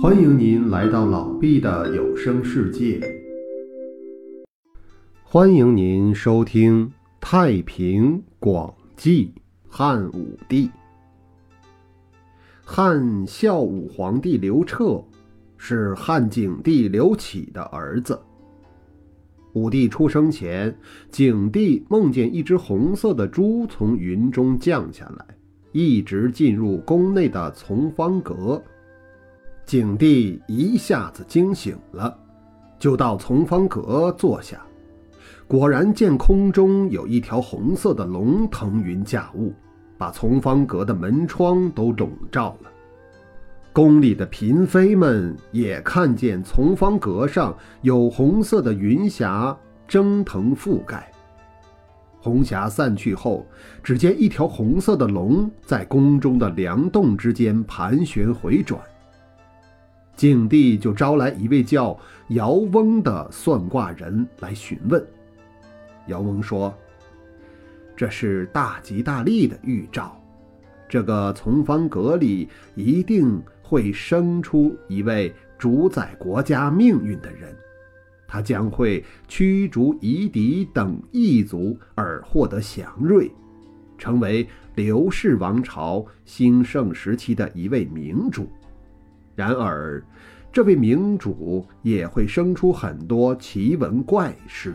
欢迎您来到老毕的有声世界。欢迎您收听《太平广记》汉武帝。汉孝武皇帝刘彻是汉景帝刘启的儿子。武帝出生前，景帝梦见一只红色的猪从云中降下来，一直进入宫内的从方阁。景帝一下子惊醒了，就到从方阁坐下，果然见空中有一条红色的龙腾云驾雾，把从方阁的门窗都笼罩了。宫里的嫔妃们也看见从方阁上有红色的云霞蒸腾覆盖。红霞散去后，只见一条红色的龙在宫中的梁栋之间盘旋回转。景帝就招来一位叫姚翁的算卦人来询问。姚翁说：“这是大吉大利的预兆，这个从方阁里一定会生出一位主宰国家命运的人，他将会驱逐夷狄等异族而获得祥瑞，成为刘氏王朝兴盛时期的一位明主。”然而，这位明主也会生出很多奇闻怪事。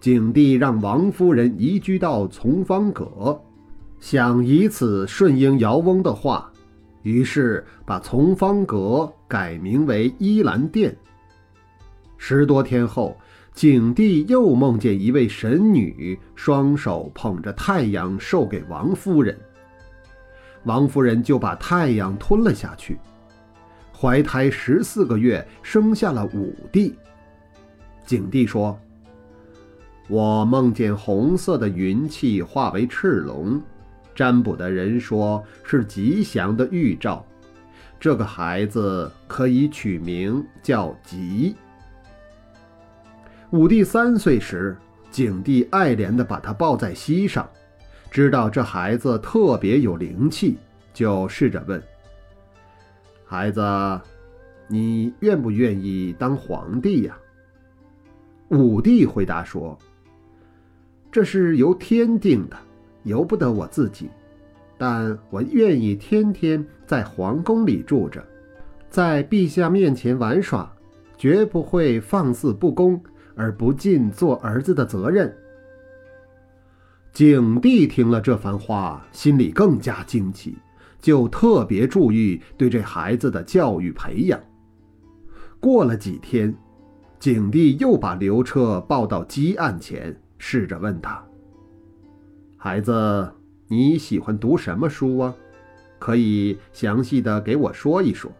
景帝让王夫人移居到从方阁，想以此顺应姚翁的话，于是把从方阁改名为依兰殿。十多天后，景帝又梦见一位神女双手捧着太阳授给王夫人。王夫人就把太阳吞了下去，怀胎十四个月，生下了武帝。景帝说：“我梦见红色的云气化为赤龙，占卜的人说是吉祥的预兆，这个孩子可以取名叫吉。”武帝三岁时，景帝爱怜地把他抱在膝上。知道这孩子特别有灵气，就试着问：“孩子，你愿不愿意当皇帝呀？”武帝回答说：“这是由天定的，由不得我自己。但我愿意天天在皇宫里住着，在陛下面前玩耍，绝不会放肆不公而不尽做儿子的责任。”景帝听了这番话，心里更加惊奇，就特别注意对这孩子的教育培养。过了几天，景帝又把刘彻抱到鸡案前，试着问他：“孩子，你喜欢读什么书啊？可以详细的给我说一说。”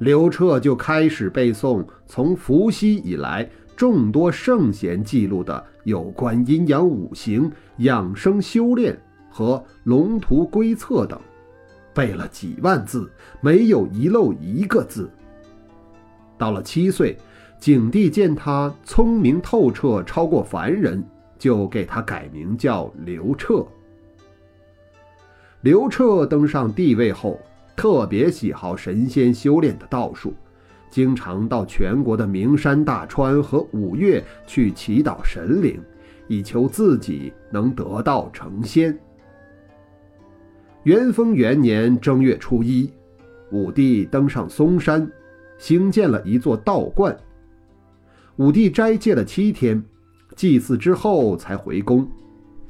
刘彻就开始背诵从伏羲以来。众多圣贤记录的有关阴阳五行、养生修炼和龙图龟策等，背了几万字，没有遗漏一个字。到了七岁，景帝见他聪明透彻，超过凡人，就给他改名叫刘彻。刘彻登上帝位后，特别喜好神仙修炼的道术。经常到全国的名山大川和五岳去祈祷神灵，以求自己能得道成仙。元丰元年正月初一，武帝登上嵩山，兴建了一座道观。武帝斋戒了七天，祭祀之后才回宫。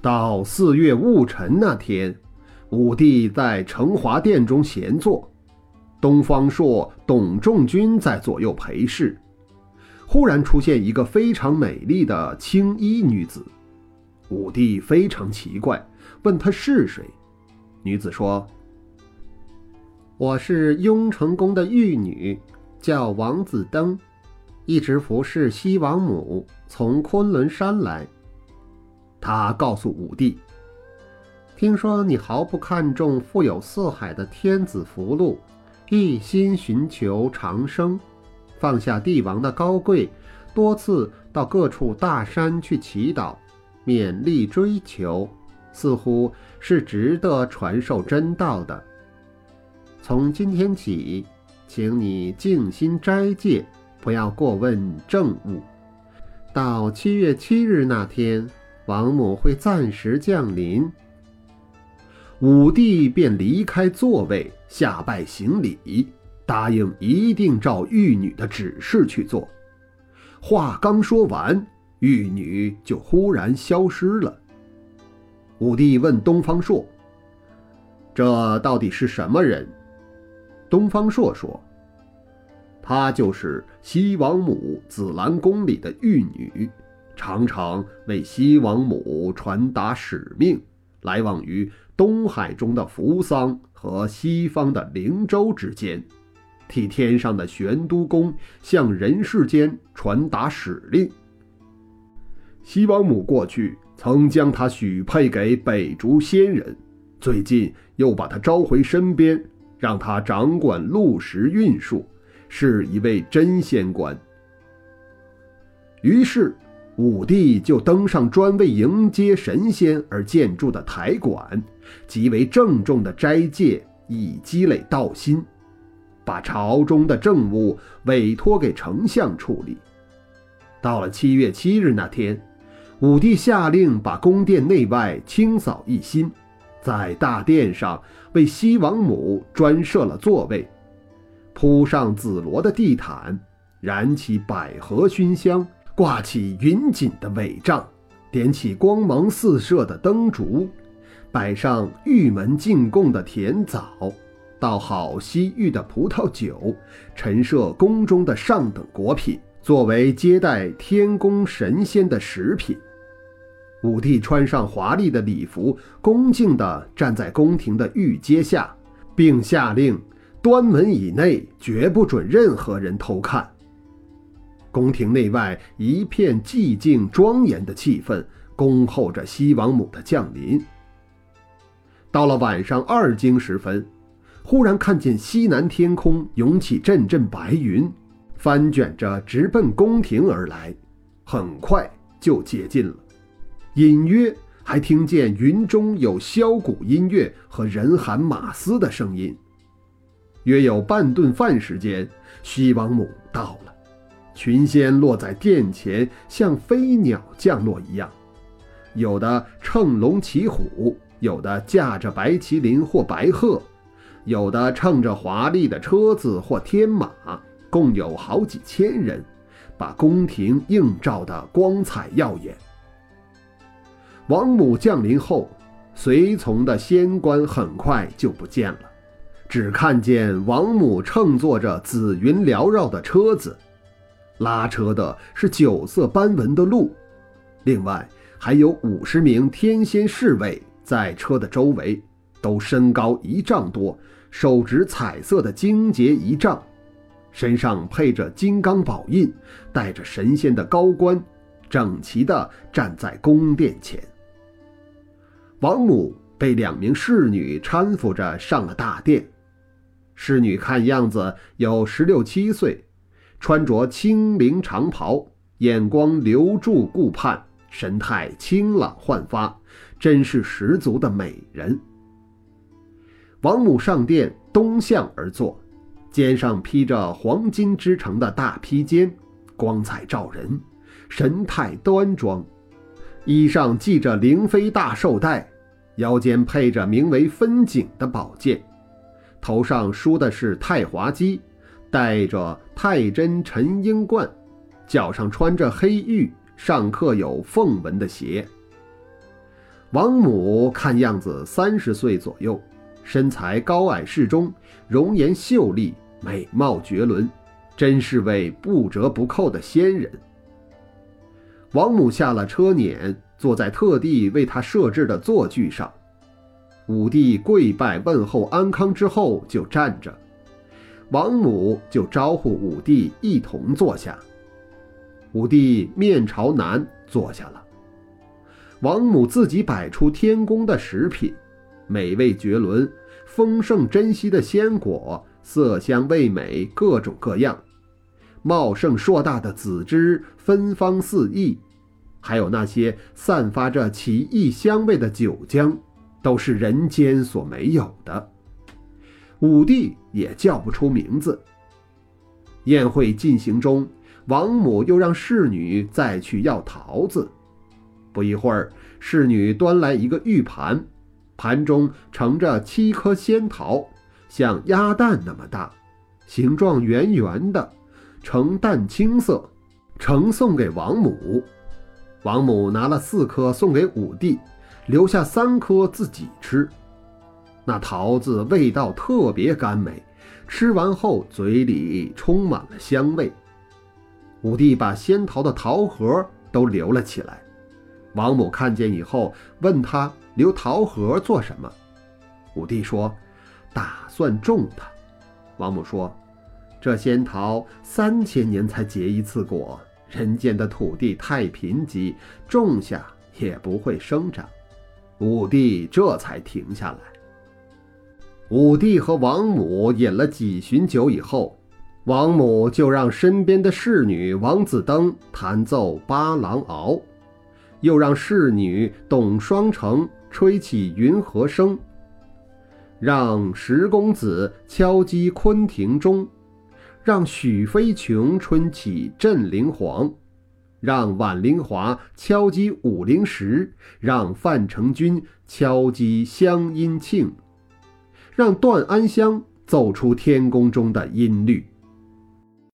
到四月戊辰那天，武帝在承华殿中闲坐。东方朔、董仲君在左右陪侍，忽然出现一个非常美丽的青衣女子。武帝非常奇怪，问她是谁。女子说：“我是雍成宫的玉女，叫王子登，一直服侍西王母，从昆仑山来。”她告诉武帝：“听说你毫不看重富有四海的天子福禄。”一心寻求长生，放下帝王的高贵，多次到各处大山去祈祷，勉力追求，似乎是值得传授真道的。从今天起，请你静心斋戒，不要过问政务。到七月七日那天，王母会暂时降临。”武帝便离开座位，下拜行礼，答应一定照玉女的指示去做。话刚说完，玉女就忽然消失了。武帝问东方朔：“这到底是什么人？”东方朔说：“她就是西王母紫兰宫里的玉女，常常为西王母传达使命，来往于。”东海中的扶桑和西方的灵州之间，替天上的玄都宫向人世间传达使令。西王母过去曾将他许配给北竹仙人，最近又把他召回身边，让他掌管陆石运输，是一位真仙官。于是。武帝就登上专为迎接神仙而建筑的台馆，极为郑重的斋戒，以积累道心，把朝中的政务委托给丞相处理。到了七月七日那天，武帝下令把宫殿内外清扫一新，在大殿上为西王母专设了座位，铺上紫罗的地毯，燃起百合熏香。挂起云锦的帷帐，点起光芒四射的灯烛，摆上玉门进贡的甜枣，倒好西域的葡萄酒，陈设宫中的上等果品，作为接待天宫神仙的食品。武帝穿上华丽的礼服，恭敬地站在宫廷的御阶下，并下令：端门以内绝不准任何人偷看。宫廷内外一片寂静庄严的气氛，恭候着西王母的降临。到了晚上二更时分，忽然看见西南天空涌起阵阵白云，翻卷着直奔宫廷而来，很快就接近了。隐约还听见云中有箫鼓音乐和人喊马嘶的声音。约有半顿饭时间，西王母到了。群仙落在殿前，像飞鸟降落一样，有的乘龙骑虎，有的驾着白麒麟或白鹤，有的乘着华丽的车子或天马，共有好几千人，把宫廷映照得光彩耀眼。王母降临后，随从的仙官很快就不见了，只看见王母乘坐着紫云缭绕的车子。拉车的是九色斑纹的鹿，另外还有五十名天仙侍卫在车的周围，都身高一丈多，手执彩色的金节仪仗，身上配着金刚宝印，带着神仙的高冠，整齐地站在宫殿前。王母被两名侍女搀扶着上了大殿，侍女看样子有十六七岁。穿着青绫长袍，眼光留住顾盼，神态清朗焕发，真是十足的美人。王母上殿，东向而坐，肩上披着黄金织成的大披肩，光彩照人，神态端庄，衣上系着灵妃大绶带，腰间配着名为分景的宝剑，头上梳的是太华髻。戴着太真沉英冠，脚上穿着黑玉上刻有凤纹的鞋。王母看样子三十岁左右，身材高矮适中，容颜秀丽，美貌绝伦，真是位不折不扣的仙人。王母下了车辇，坐在特地为她设置的坐具上。武帝跪拜问候安康之后，就站着。王母就招呼武帝一同坐下。武帝面朝南坐下了。王母自己摆出天宫的食品，美味绝伦，丰盛珍稀的鲜果，色香味美，各种各样。茂盛硕大的籽汁芬芳四溢，还有那些散发着奇异香味的酒浆，都是人间所没有的。武帝也叫不出名字。宴会进行中，王母又让侍女再去要桃子。不一会儿，侍女端来一个玉盘，盘中盛着七颗仙桃，像鸭蛋那么大，形状圆圆的，呈淡青色，呈送给王母。王母拿了四颗送给武帝，留下三颗自己吃。那桃子味道特别甘美，吃完后嘴里充满了香味。武帝把仙桃的桃核都留了起来。王母看见以后，问他留桃核做什么？武帝说：“打算种它。”王母说：“这仙桃三千年才结一次果，人间的土地太贫瘠，种下也不会生长。”武帝这才停下来。武帝和王母饮了几巡酒以后，王母就让身边的侍女王子登弹奏八郎敖，又让侍女董双成吹起云和声，让石公子敲击昆庭钟，让许飞琼吹起镇灵簧，让婉灵华敲击五灵石，让范成君敲击香音磬。让段安香奏出天宫中的音律。